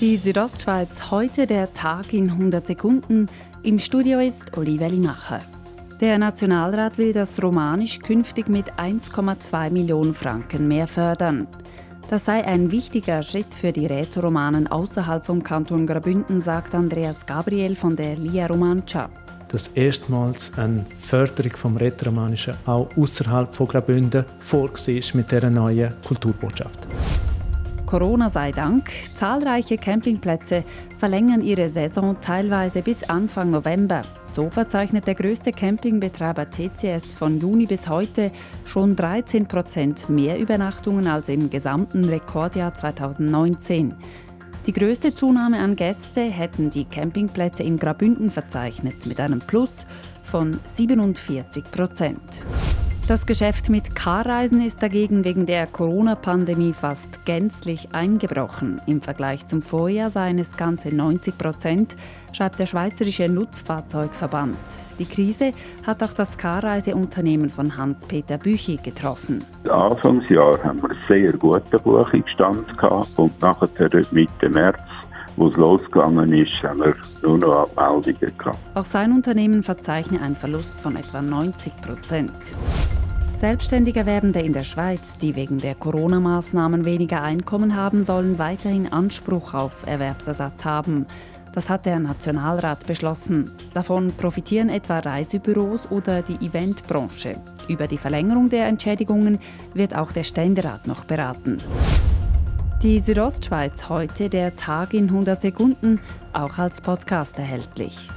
Die Südostschweiz heute der Tag in 100 Sekunden. Im Studio ist Oliver Limacher. Der Nationalrat will das Romanisch künftig mit 1,2 Millionen Franken mehr fördern. Das sei ein wichtiger Schritt für die Rätoromanen außerhalb vom Kanton Graubünden, sagt Andreas Gabriel von der Lia Romancia. Dass erstmals eine Förderung vom Rätoromanischen auch außerhalb von Graubünden vorgesehen ist mit dieser neuen Kulturbotschaft. Corona sei Dank, zahlreiche Campingplätze verlängern ihre Saison teilweise bis Anfang November. So verzeichnet der größte Campingbetreiber TCS von Juni bis heute schon 13 Prozent mehr Übernachtungen als im gesamten Rekordjahr 2019. Die größte Zunahme an Gäste hätten die Campingplätze in Grabünden verzeichnet mit einem Plus von 47 Prozent. Das Geschäft mit Carreisen ist dagegen wegen der Corona-Pandemie fast gänzlich eingebrochen. Im Vergleich zum Vorjahr seien es ganze 90 Prozent, schreibt der Schweizerische Nutzfahrzeugverband. Die Krise hat auch das Carreiseunternehmen von Hans-Peter Büchi getroffen. Anfangsjahr haben wir sehr guten Buchungsstand gehabt und nachher Mitte März wo es losgegangen ist, haben wir nur noch Abmeldungen gehabt. Auch sein Unternehmen verzeichnet einen Verlust von etwa 90 Prozent. Selbstständige Werbende in der Schweiz, die wegen der Corona-Maßnahmen weniger Einkommen haben, sollen weiterhin Anspruch auf Erwerbsersatz haben. Das hat der Nationalrat beschlossen. Davon profitieren etwa Reisebüros oder die Eventbranche. Über die Verlängerung der Entschädigungen wird auch der Ständerat noch beraten. Die Südostschweiz heute der Tag in 100 Sekunden, auch als Podcast erhältlich.